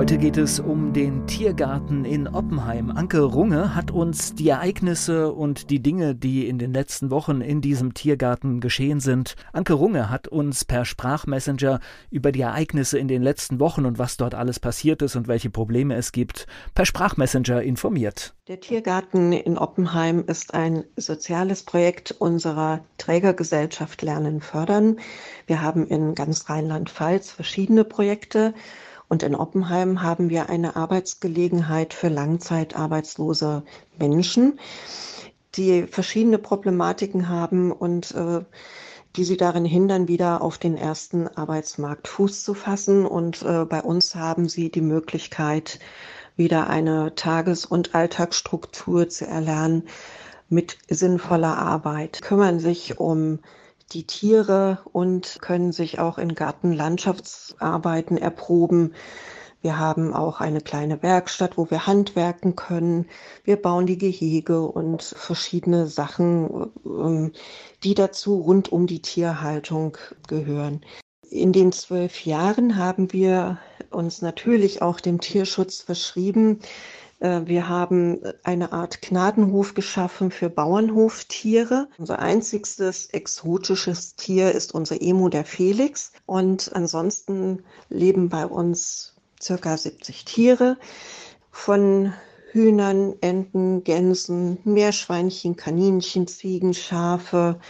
Heute geht es um den Tiergarten in Oppenheim. Anke Runge hat uns die Ereignisse und die Dinge, die in den letzten Wochen in diesem Tiergarten geschehen sind. Anke Runge hat uns per Sprachmessenger über die Ereignisse in den letzten Wochen und was dort alles passiert ist und welche Probleme es gibt, per Sprachmessenger informiert. Der Tiergarten in Oppenheim ist ein soziales Projekt unserer Trägergesellschaft Lernen fördern. Wir haben in ganz Rheinland-Pfalz verschiedene Projekte. Und in Oppenheim haben wir eine Arbeitsgelegenheit für langzeitarbeitslose Menschen, die verschiedene Problematiken haben und äh, die sie darin hindern, wieder auf den ersten Arbeitsmarkt Fuß zu fassen. Und äh, bei uns haben sie die Möglichkeit, wieder eine Tages- und Alltagsstruktur zu erlernen mit sinnvoller Arbeit, kümmern sich um die Tiere und können sich auch in Gartenlandschaftsarbeiten erproben. Wir haben auch eine kleine Werkstatt, wo wir handwerken können. Wir bauen die Gehege und verschiedene Sachen, ähm, die dazu rund um die Tierhaltung gehören. In den zwölf Jahren haben wir uns natürlich auch dem Tierschutz verschrieben. Äh, wir haben eine Art Gnadenhof geschaffen für Bauernhoftiere. Unser einzigstes exotisches Tier ist unser Emu, der Felix. Und ansonsten leben bei uns circa 70 Tiere von Hühnern, Enten, Gänsen, Meerschweinchen, Kaninchen, Ziegen, Schafe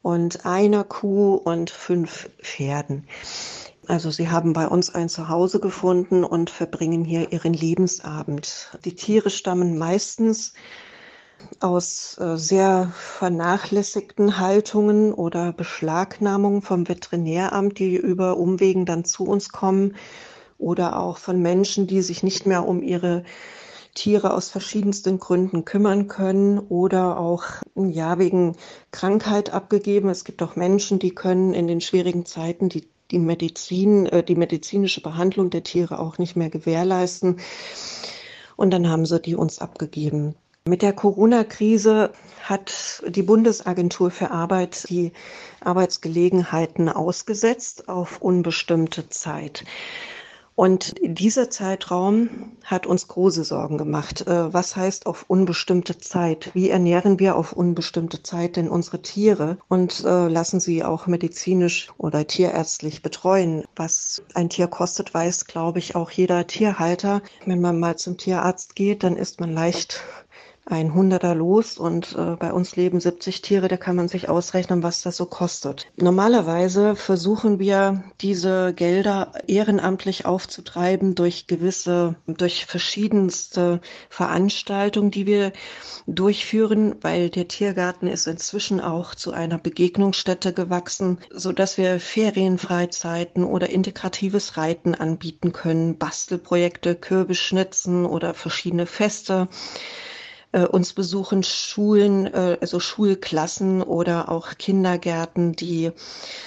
und einer Kuh und fünf Pferden. Also sie haben bei uns ein Zuhause gefunden und verbringen hier ihren Lebensabend. Die Tiere stammen meistens aus äh, sehr vernachlässigten Haltungen oder Beschlagnahmungen vom Veterinäramt, die über Umwegen dann zu uns kommen oder auch von Menschen, die sich nicht mehr um ihre Tiere aus verschiedensten Gründen kümmern können oder auch ja wegen Krankheit abgegeben. Es gibt auch Menschen, die können in den schwierigen Zeiten die die Medizin, äh, die medizinische Behandlung der Tiere auch nicht mehr gewährleisten. Und dann haben sie die uns abgegeben. Mit der Corona-Krise hat die Bundesagentur für Arbeit die Arbeitsgelegenheiten ausgesetzt auf unbestimmte Zeit. Und dieser Zeitraum hat uns große Sorgen gemacht. Äh, was heißt auf unbestimmte Zeit? Wie ernähren wir auf unbestimmte Zeit denn unsere Tiere und äh, lassen sie auch medizinisch oder tierärztlich betreuen? Was ein Tier kostet, weiß, glaube ich, auch jeder Tierhalter. Wenn man mal zum Tierarzt geht, dann ist man leicht ein Hunderter los und äh, bei uns leben 70 Tiere, da kann man sich ausrechnen, was das so kostet. Normalerweise versuchen wir diese Gelder ehrenamtlich aufzutreiben durch gewisse, durch verschiedenste Veranstaltungen, die wir durchführen, weil der Tiergarten ist inzwischen auch zu einer Begegnungsstätte gewachsen, so dass wir Ferienfreizeiten oder integratives Reiten anbieten können, Bastelprojekte, Kürbisschnitzen oder verschiedene Feste. Äh, uns besuchen Schulen, äh, also Schulklassen oder auch Kindergärten, die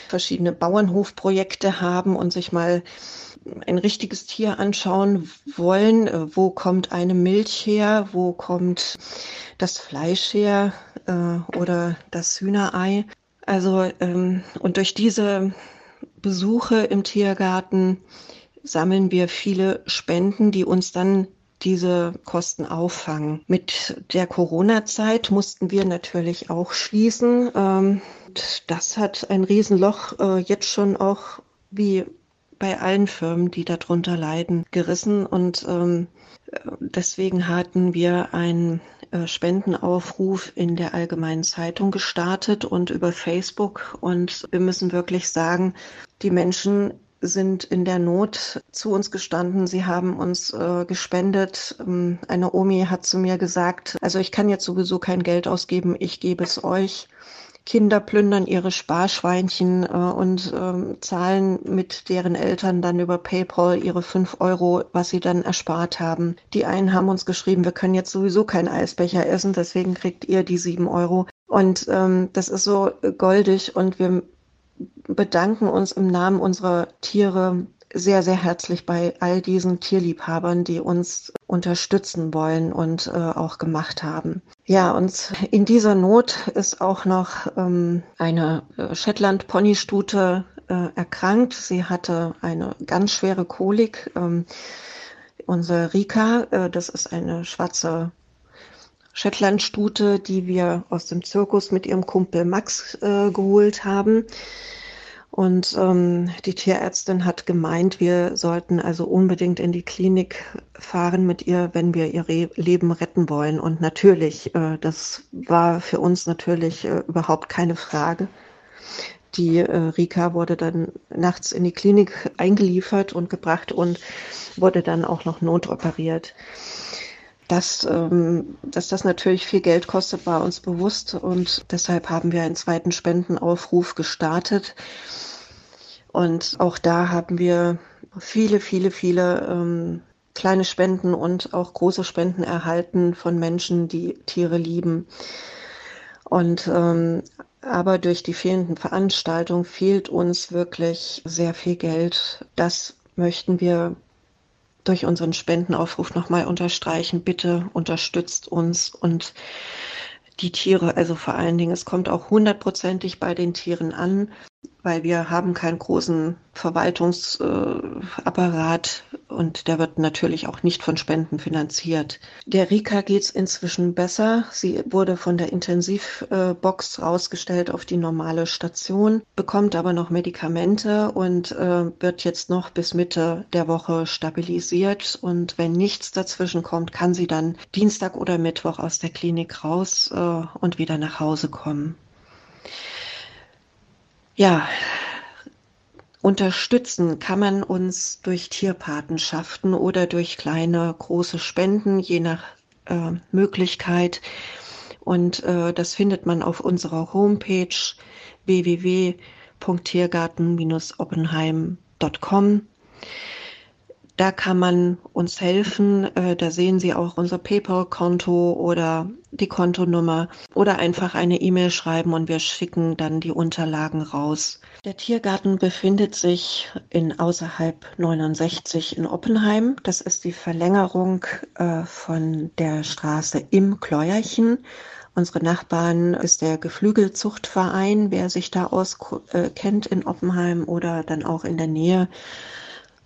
verschiedene Bauernhofprojekte haben und sich mal ein richtiges Tier anschauen wollen. Äh, wo kommt eine Milch her? Wo kommt das Fleisch her? Äh, oder das Hühnerei? Also, ähm, und durch diese Besuche im Tiergarten sammeln wir viele Spenden, die uns dann diese Kosten auffangen. Mit der Corona-Zeit mussten wir natürlich auch schließen. Ähm, das hat ein Riesenloch äh, jetzt schon auch wie bei allen Firmen, die darunter leiden, gerissen. Und ähm, deswegen hatten wir einen äh, Spendenaufruf in der Allgemeinen Zeitung gestartet und über Facebook. Und wir müssen wirklich sagen, die Menschen sind in der Not zu uns gestanden. Sie haben uns äh, gespendet. Ähm, eine Omi hat zu mir gesagt, also ich kann jetzt sowieso kein Geld ausgeben, ich gebe es euch. Kinder plündern ihre Sparschweinchen äh, und ähm, zahlen mit deren Eltern dann über PayPal ihre fünf Euro, was sie dann erspart haben. Die einen haben uns geschrieben, wir können jetzt sowieso keinen Eisbecher essen, deswegen kriegt ihr die sieben Euro. Und ähm, das ist so goldig und wir bedanken uns im Namen unserer Tiere sehr, sehr herzlich bei all diesen Tierliebhabern, die uns unterstützen wollen und äh, auch gemacht haben. Ja, und in dieser Not ist auch noch ähm, eine äh, Shetland-Ponystute äh, erkrankt. Sie hatte eine ganz schwere Kolik. Ähm, unsere Rika, äh, das ist eine schwarze Shetlandstute, die wir aus dem Zirkus mit ihrem Kumpel Max äh, geholt haben. Und ähm, die Tierärztin hat gemeint, wir sollten also unbedingt in die Klinik fahren mit ihr, wenn wir ihr Re Leben retten wollen. Und natürlich, äh, das war für uns natürlich äh, überhaupt keine Frage. Die äh, Rika wurde dann nachts in die Klinik eingeliefert und gebracht und wurde dann auch noch notoperiert. Dass, ähm, dass das natürlich viel Geld kostet, war uns bewusst und deshalb haben wir einen zweiten Spendenaufruf gestartet. Und auch da haben wir viele, viele, viele ähm, kleine Spenden und auch große Spenden erhalten von Menschen, die Tiere lieben. Und ähm, aber durch die fehlenden Veranstaltungen fehlt uns wirklich sehr viel Geld. Das möchten wir durch unseren Spendenaufruf nochmal unterstreichen. Bitte unterstützt uns und die Tiere, also vor allen Dingen, es kommt auch hundertprozentig bei den Tieren an weil wir haben keinen großen Verwaltungsapparat äh, und der wird natürlich auch nicht von Spenden finanziert. Der Rika geht's inzwischen besser. Sie wurde von der Intensivbox rausgestellt auf die normale Station, bekommt aber noch Medikamente und äh, wird jetzt noch bis Mitte der Woche stabilisiert. Und wenn nichts dazwischen kommt, kann sie dann Dienstag oder Mittwoch aus der Klinik raus äh, und wieder nach Hause kommen ja, unterstützen kann man uns durch Tierpatenschaften oder durch kleine, große Spenden, je nach äh, Möglichkeit. Und äh, das findet man auf unserer Homepage www.tiergarten-oppenheim.com. Da kann man uns helfen. Äh, da sehen Sie auch unser PayPal-Konto oder die Kontonummer oder einfach eine E-Mail schreiben und wir schicken dann die Unterlagen raus. Der Tiergarten befindet sich in außerhalb 69 in Oppenheim. Das ist die Verlängerung äh, von der Straße im Kläuerchen. Unsere Nachbarn ist der Geflügelzuchtverein, wer sich da auskennt in Oppenheim oder dann auch in der Nähe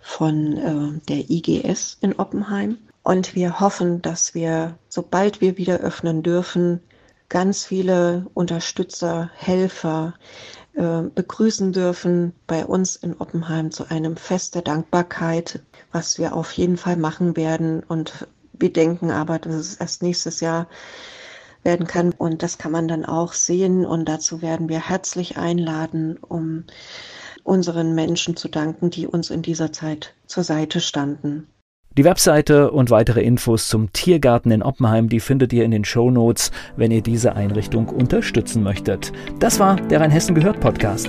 von äh, der IGS in Oppenheim. Und wir hoffen, dass wir, sobald wir wieder öffnen dürfen, ganz viele Unterstützer, Helfer äh, begrüßen dürfen bei uns in Oppenheim zu einem Fest der Dankbarkeit, was wir auf jeden Fall machen werden. Und wir denken aber, dass es erst nächstes Jahr werden kann. Und das kann man dann auch sehen. Und dazu werden wir herzlich einladen, um unseren Menschen zu danken, die uns in dieser Zeit zur Seite standen. Die Webseite und weitere Infos zum Tiergarten in Oppenheim, die findet ihr in den Show Notes, wenn ihr diese Einrichtung unterstützen möchtet. Das war der Rheinhessen gehört Podcast.